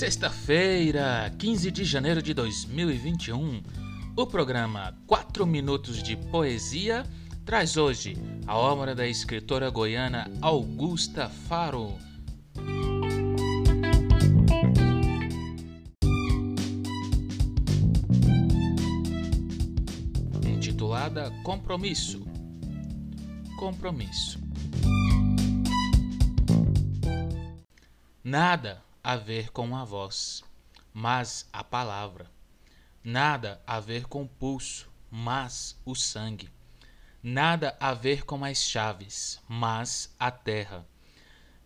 Sexta-feira, 15 de janeiro de 2021, o programa 4 Minutos de Poesia traz hoje a obra da escritora goiana Augusta Faro. Intitulada Compromisso. Compromisso. Nada a ver com a voz, mas a palavra. Nada a ver com o pulso, mas o sangue. Nada a ver com as chaves, mas a terra.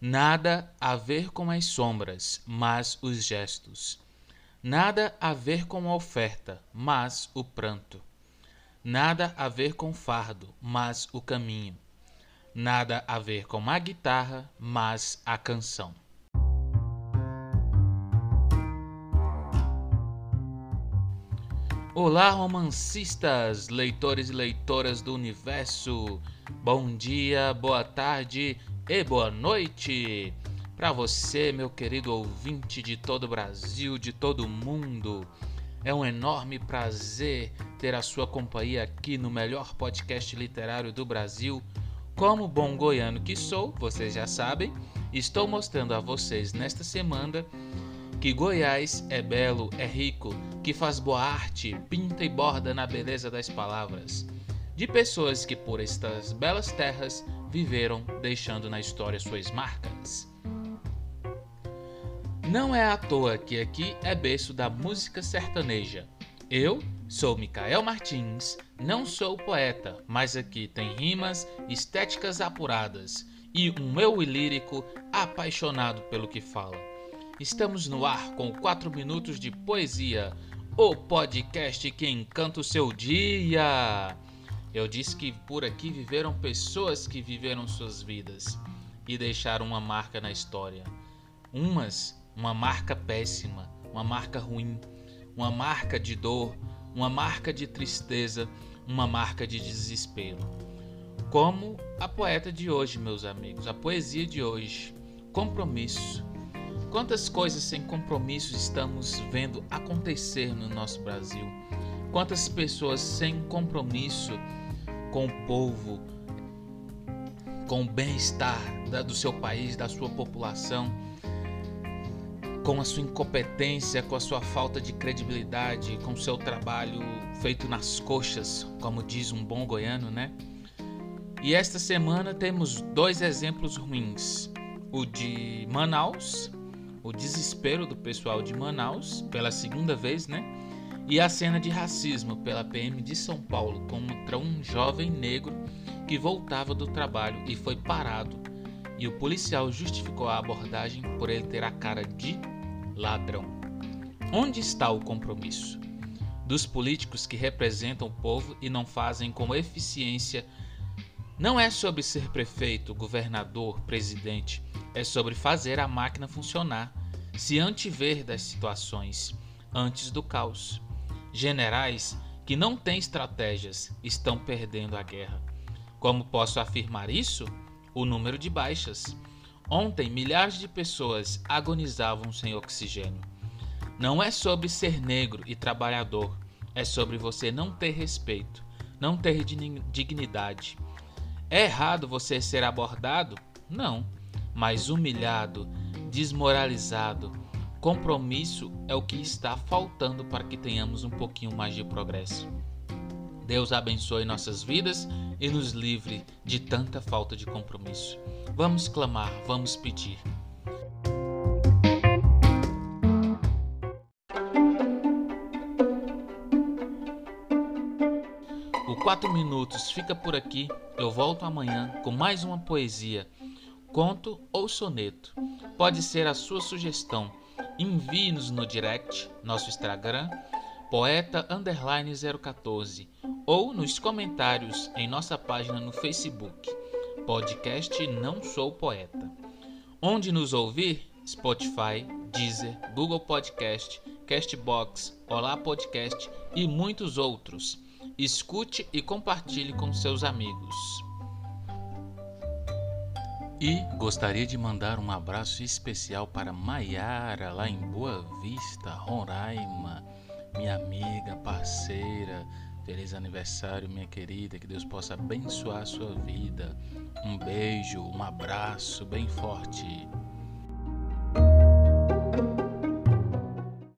Nada a ver com as sombras, mas os gestos. Nada a ver com a oferta, mas o pranto. Nada a ver com fardo, mas o caminho. Nada a ver com a guitarra, mas a canção. Olá, romancistas, leitores e leitoras do universo. Bom dia, boa tarde e boa noite. Para você, meu querido ouvinte de todo o Brasil, de todo o mundo. É um enorme prazer ter a sua companhia aqui no melhor podcast literário do Brasil. Como bom goiano que sou, vocês já sabem, estou mostrando a vocês nesta semana que Goiás é belo, é rico, que faz boa arte, pinta e borda na beleza das palavras, de pessoas que por estas belas terras viveram, deixando na história suas marcas. Não é à toa que aqui é berço da música sertaneja. Eu sou Micael Martins, não sou poeta, mas aqui tem rimas, estéticas apuradas e um eu lírico apaixonado pelo que fala. Estamos no ar com 4 minutos de poesia, o podcast que encanta o seu dia. Eu disse que por aqui viveram pessoas que viveram suas vidas e deixaram uma marca na história. Umas, uma marca péssima, uma marca ruim, uma marca de dor, uma marca de tristeza, uma marca de desespero. Como a poeta de hoje, meus amigos, a poesia de hoje. Compromisso Quantas coisas sem compromisso estamos vendo acontecer no nosso Brasil? Quantas pessoas sem compromisso com o povo, com o bem-estar do seu país, da sua população, com a sua incompetência, com a sua falta de credibilidade, com o seu trabalho feito nas coxas, como diz um bom goiano, né? E esta semana temos dois exemplos ruins: o de Manaus o desespero do pessoal de Manaus, pela segunda vez, né? E a cena de racismo pela PM de São Paulo contra um jovem negro que voltava do trabalho e foi parado. E o policial justificou a abordagem por ele ter a cara de ladrão. Onde está o compromisso? Dos políticos que representam o povo e não fazem com eficiência. Não é sobre ser prefeito, governador, presidente é sobre fazer a máquina funcionar, se antever das situações, antes do caos. Generais que não têm estratégias estão perdendo a guerra. Como posso afirmar isso? O número de baixas. Ontem, milhares de pessoas agonizavam sem oxigênio. Não é sobre ser negro e trabalhador, é sobre você não ter respeito, não ter dignidade. É errado você ser abordado? Não mas humilhado, desmoralizado. Compromisso é o que está faltando para que tenhamos um pouquinho mais de progresso. Deus abençoe nossas vidas e nos livre de tanta falta de compromisso. Vamos clamar, vamos pedir. O 4 Minutos fica por aqui. Eu volto amanhã com mais uma poesia conto ou soneto. Pode ser a sua sugestão. Envie-nos no direct, nosso Instagram, poeta 014 ou nos comentários em nossa página no Facebook, podcast Não Sou Poeta. Onde nos ouvir? Spotify, Deezer, Google Podcast, Castbox, Olá Podcast e muitos outros. Escute e compartilhe com seus amigos. E gostaria de mandar um abraço especial para Maiara, lá em Boa Vista, Roraima, minha amiga, parceira. Feliz aniversário, minha querida. Que Deus possa abençoar a sua vida. Um beijo, um abraço bem forte.